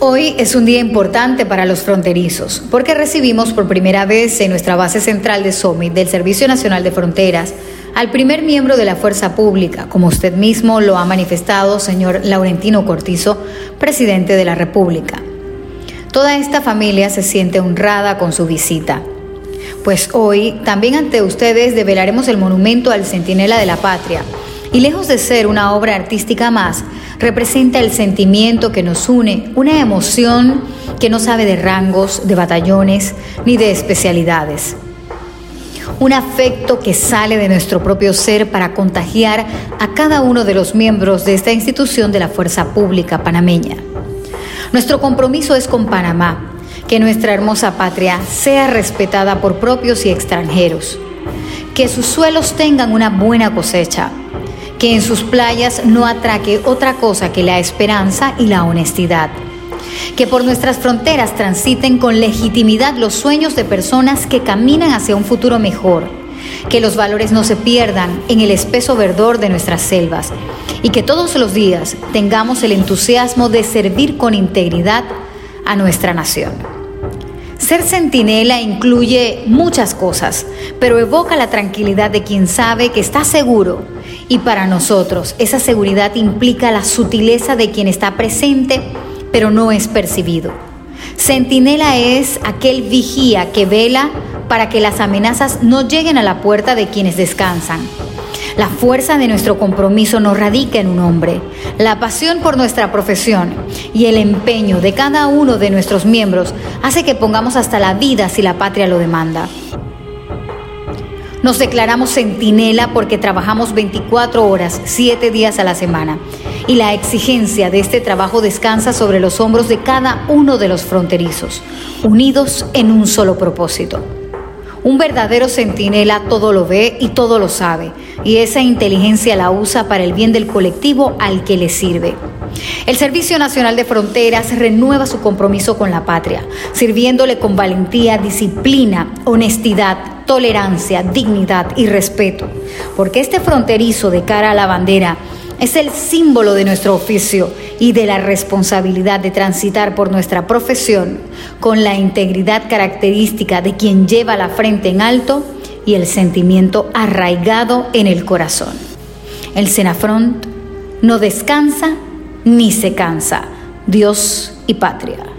Hoy es un día importante para los fronterizos porque recibimos por primera vez en nuestra base central de Summit del Servicio Nacional de Fronteras al primer miembro de la Fuerza Pública, como usted mismo lo ha manifestado, señor Laurentino Cortizo, presidente de la República. Toda esta familia se siente honrada con su visita, pues hoy también ante ustedes develaremos el monumento al Centinela de la Patria, y lejos de ser una obra artística más, representa el sentimiento que nos une, una emoción que no sabe de rangos, de batallones ni de especialidades. Un afecto que sale de nuestro propio ser para contagiar a cada uno de los miembros de esta institución de la fuerza pública panameña. Nuestro compromiso es con Panamá, que nuestra hermosa patria sea respetada por propios y extranjeros, que sus suelos tengan una buena cosecha, que en sus playas no atraque otra cosa que la esperanza y la honestidad. Que por nuestras fronteras transiten con legitimidad los sueños de personas que caminan hacia un futuro mejor. Que los valores no se pierdan en el espeso verdor de nuestras selvas. Y que todos los días tengamos el entusiasmo de servir con integridad a nuestra nación. Ser centinela incluye muchas cosas, pero evoca la tranquilidad de quien sabe que está seguro. Y para nosotros, esa seguridad implica la sutileza de quien está presente, pero no es percibido. Centinela es aquel vigía que vela para que las amenazas no lleguen a la puerta de quienes descansan la fuerza de nuestro compromiso no radica en un hombre. La pasión por nuestra profesión y el empeño de cada uno de nuestros miembros hace que pongamos hasta la vida si la patria lo demanda. Nos declaramos centinela porque trabajamos 24 horas, 7 días a la semana. Y la exigencia de este trabajo descansa sobre los hombros de cada uno de los fronterizos, unidos en un solo propósito. Un verdadero centinela todo lo ve y todo lo sabe, y esa inteligencia la usa para el bien del colectivo al que le sirve. El Servicio Nacional de Fronteras renueva su compromiso con la patria, sirviéndole con valentía, disciplina, honestidad, tolerancia, dignidad y respeto, porque este fronterizo de cara a la bandera es el símbolo de nuestro oficio y de la responsabilidad de transitar por nuestra profesión con la integridad característica de quien lleva la frente en alto y el sentimiento arraigado en el corazón. El Senafront no descansa ni se cansa. Dios y patria.